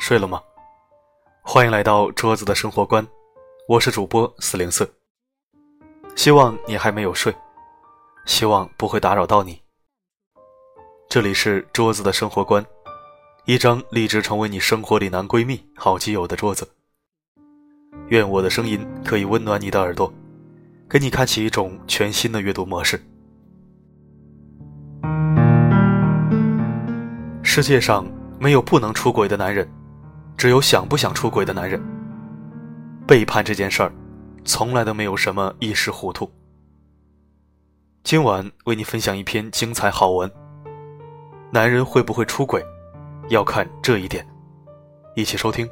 睡了吗？欢迎来到桌子的生活观，我是主播四零四。希望你还没有睡，希望不会打扰到你。这里是桌子的生活观，一张立志成为你生活里男闺蜜、好基友的桌子。愿我的声音可以温暖你的耳朵，给你开启一种全新的阅读模式。世界上没有不能出轨的男人，只有想不想出轨的男人。背叛这件事儿，从来都没有什么一时糊涂。今晚为你分享一篇精彩好文。男人会不会出轨，要看这一点。一起收听。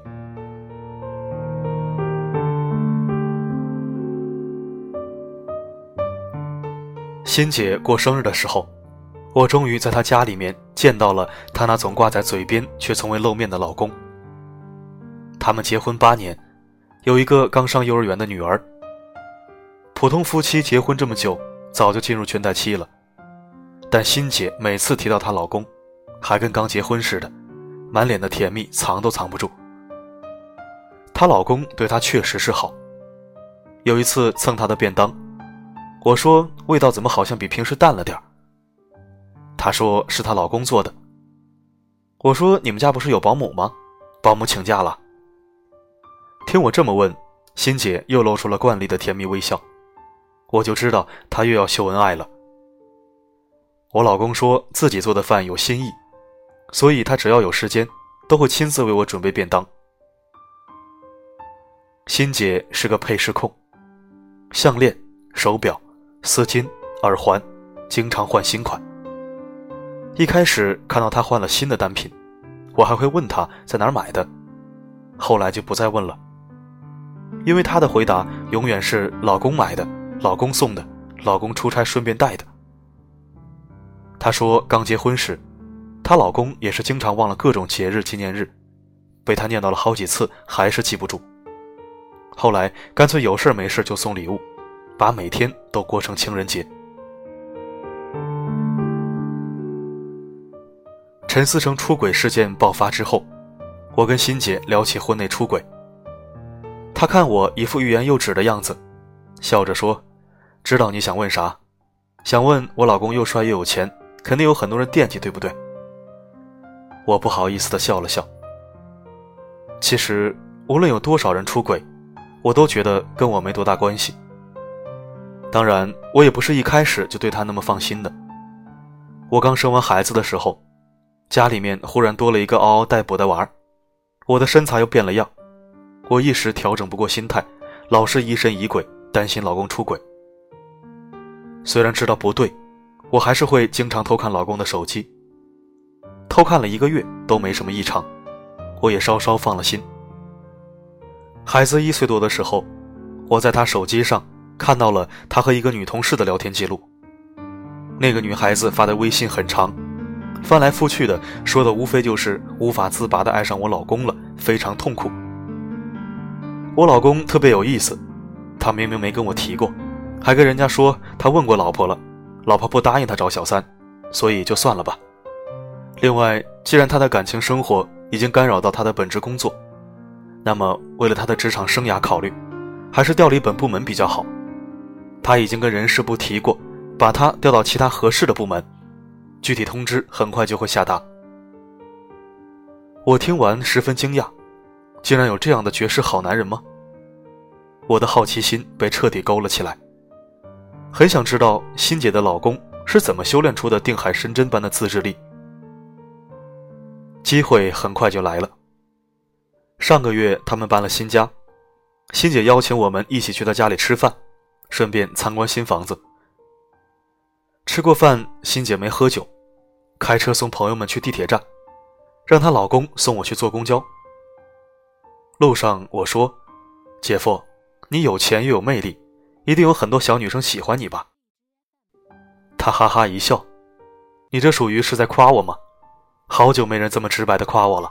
欣姐过生日的时候。我终于在她家里面见到了她那总挂在嘴边却从未露面的老公。他们结婚八年，有一个刚上幼儿园的女儿。普通夫妻结婚这么久，早就进入倦怠期了。但欣姐每次提到她老公，还跟刚结婚似的，满脸的甜蜜藏都藏不住。她老公对她确实是好。有一次蹭她的便当，我说味道怎么好像比平时淡了点儿。她说是她老公做的。我说你们家不是有保姆吗？保姆请假了。听我这么问，欣姐又露出了惯例的甜蜜微笑，我就知道她又要秀恩爱了。我老公说自己做的饭有新意，所以他只要有时间，都会亲自为我准备便当。欣姐是个配饰控，项链、手表、丝巾、耳环，经常换新款。一开始看到他换了新的单品，我还会问他在哪儿买的，后来就不再问了，因为她的回答永远是老公买的、老公送的、老公出差顺便带的。她说刚结婚时，她老公也是经常忘了各种节日纪念日，被她念叨了好几次还是记不住，后来干脆有事没事就送礼物，把每天都过成情人节。陈思成出轨事件爆发之后，我跟欣姐聊起婚内出轨。他看我一副欲言又止的样子，笑着说：“知道你想问啥，想问我老公又帅又有钱，肯定有很多人惦记，对不对？”我不好意思的笑了笑。其实无论有多少人出轨，我都觉得跟我没多大关系。当然，我也不是一开始就对他那么放心的。我刚生完孩子的时候。家里面忽然多了一个嗷嗷待哺的娃儿，我的身材又变了样，我一时调整不过心态，老是疑神疑鬼，担心老公出轨。虽然知道不对，我还是会经常偷看老公的手机。偷看了一个月都没什么异常，我也稍稍放了心。孩子一岁多的时候，我在他手机上看到了他和一个女同事的聊天记录，那个女孩子发的微信很长。翻来覆去的说的无非就是无法自拔的爱上我老公了，非常痛苦。我老公特别有意思，他明明没跟我提过，还跟人家说他问过老婆了，老婆不答应他找小三，所以就算了吧。另外，既然他的感情生活已经干扰到他的本职工作，那么为了他的职场生涯考虑，还是调离本部门比较好。他已经跟人事部提过，把他调到其他合适的部门。具体通知很快就会下达。我听完十分惊讶，竟然有这样的绝世好男人吗？我的好奇心被彻底勾了起来，很想知道欣姐的老公是怎么修炼出的定海神针般的自制力。机会很快就来了。上个月他们搬了新家，欣姐邀请我们一起去她家里吃饭，顺便参观新房子。吃过饭，欣姐没喝酒，开车送朋友们去地铁站，让她老公送我去坐公交。路上我说：“姐夫，你有钱又有魅力，一定有很多小女生喜欢你吧？”他哈哈一笑：“你这属于是在夸我吗？好久没人这么直白的夸我了。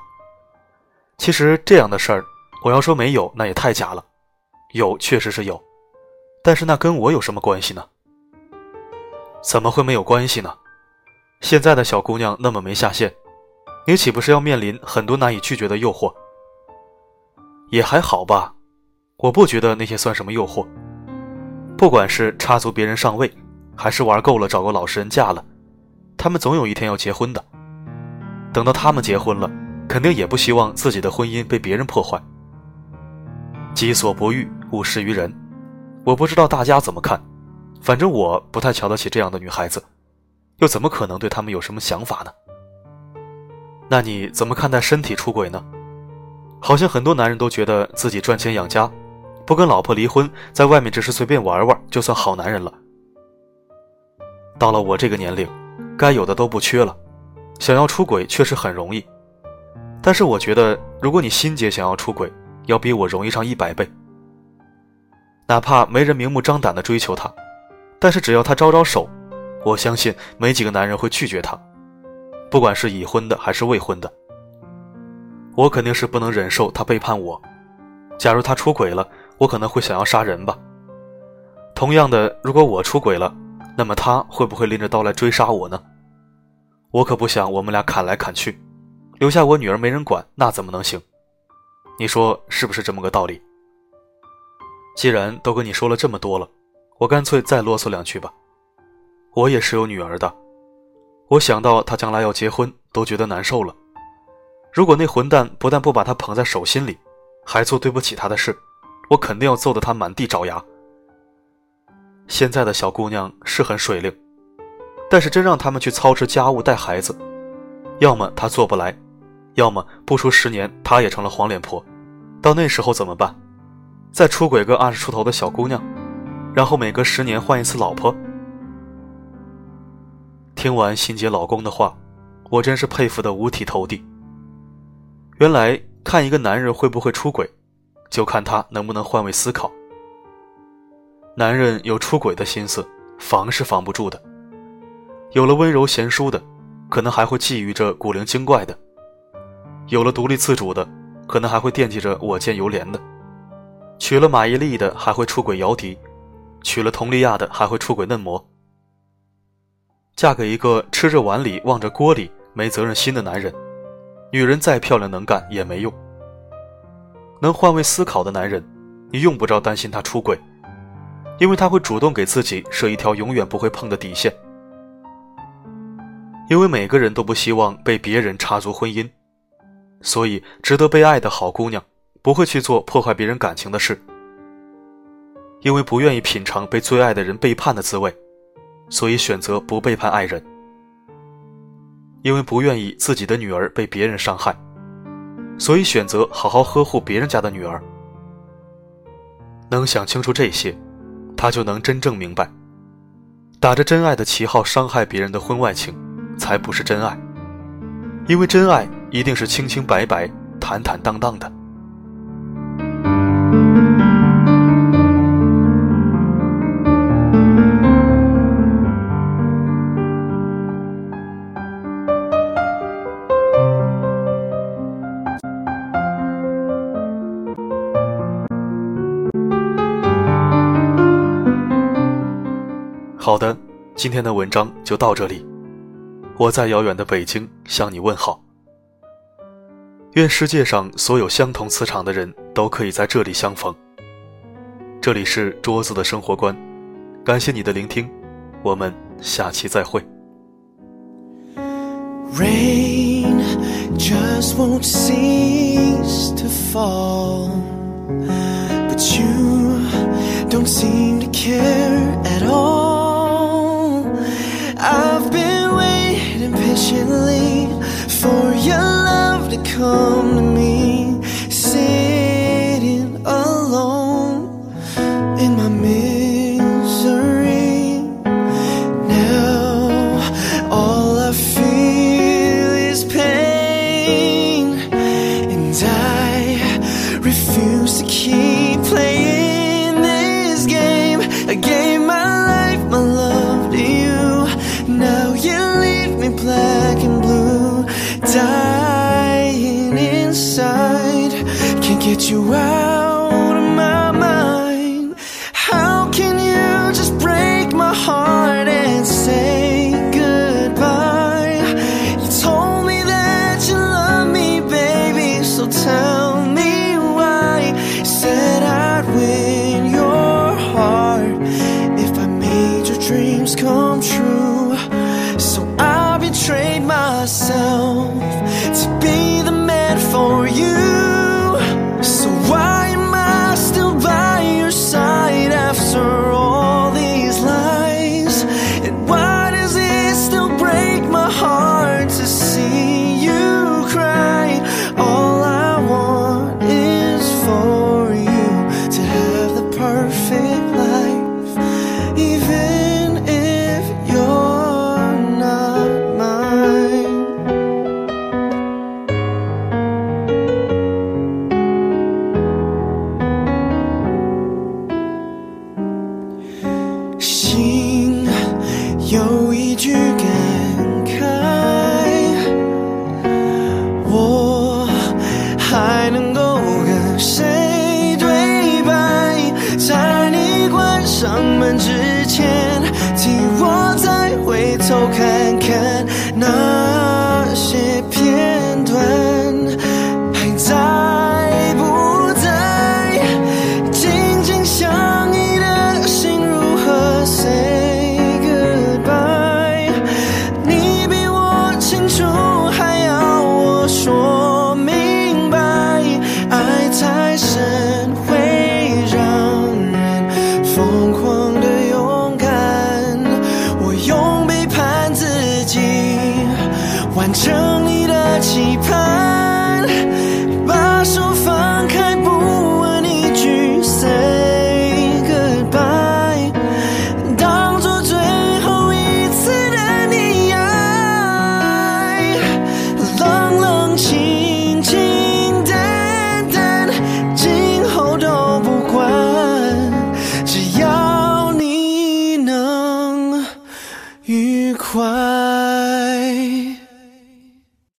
其实这样的事儿，我要说没有，那也太假了。有确实是有，但是那跟我有什么关系呢？”怎么会没有关系呢？现在的小姑娘那么没下限，你岂不是要面临很多难以拒绝的诱惑，也还好吧，我不觉得那些算什么诱惑。不管是插足别人上位，还是玩够了找个老实人嫁了，他们总有一天要结婚的。等到他们结婚了，肯定也不希望自己的婚姻被别人破坏。己所不欲，勿施于人。我不知道大家怎么看，反正我不太瞧得起这样的女孩子，又怎么可能对他们有什么想法呢？那你怎么看待身体出轨呢？好像很多男人都觉得自己赚钱养家，不跟老婆离婚，在外面只是随便玩玩，就算好男人了。到了我这个年龄，该有的都不缺了，想要出轨确实很容易。但是我觉得，如果你心结想要出轨，要比我容易上一百倍。哪怕没人明目张胆的追求她，但是只要她招招手，我相信没几个男人会拒绝她，不管是已婚的还是未婚的。我肯定是不能忍受他背叛我。假如他出轨了，我可能会想要杀人吧。同样的，如果我出轨了，那么他会不会拎着刀来追杀我呢？我可不想我们俩砍来砍去，留下我女儿没人管，那怎么能行？你说是不是这么个道理？既然都跟你说了这么多了，我干脆再啰嗦两句吧。我也是有女儿的，我想到她将来要结婚，都觉得难受了。如果那混蛋不但不把她捧在手心里，还做对不起她的事，我肯定要揍得他满地找牙。现在的小姑娘是很水灵，但是真让他们去操持家务、带孩子，要么她做不来，要么不出十年她也成了黄脸婆。到那时候怎么办？再出轨个二十出头的小姑娘，然后每隔十年换一次老婆？听完欣姐老公的话，我真是佩服的五体投地。原来看一个男人会不会出轨，就看他能不能换位思考。男人有出轨的心思，防是防不住的；有了温柔贤淑的，可能还会觊觎着古灵精怪的；有了独立自主的，可能还会惦记着我见犹怜的；娶了马伊琍的，还会出轨姚笛；娶了佟丽娅的，还会出轨嫩模。嫁给一个吃着碗里望着锅里没责任心的男人。女人再漂亮能干也没用。能换位思考的男人，你用不着担心他出轨，因为他会主动给自己设一条永远不会碰的底线。因为每个人都不希望被别人插足婚姻，所以值得被爱的好姑娘不会去做破坏别人感情的事。因为不愿意品尝被最爱的人背叛的滋味，所以选择不背叛爱人。因为不愿意自己的女儿被别人伤害，所以选择好好呵护别人家的女儿。能想清楚这些，他就能真正明白，打着真爱的旗号伤害别人的婚外情，才不是真爱。因为真爱一定是清清白白、坦坦荡荡的。今天的文章就到这里。我在遥远的北京向你问好。愿世界上所有相同磁场的人都可以在这里相逢。这里是桌子的生活观，感谢你的聆听，我们下期再会。Rain just won't cease to fall, but you don't seem to care at all. Come to me, sitting alone in my misery. Now all I feel is pain, and I refuse to keep 上门之前，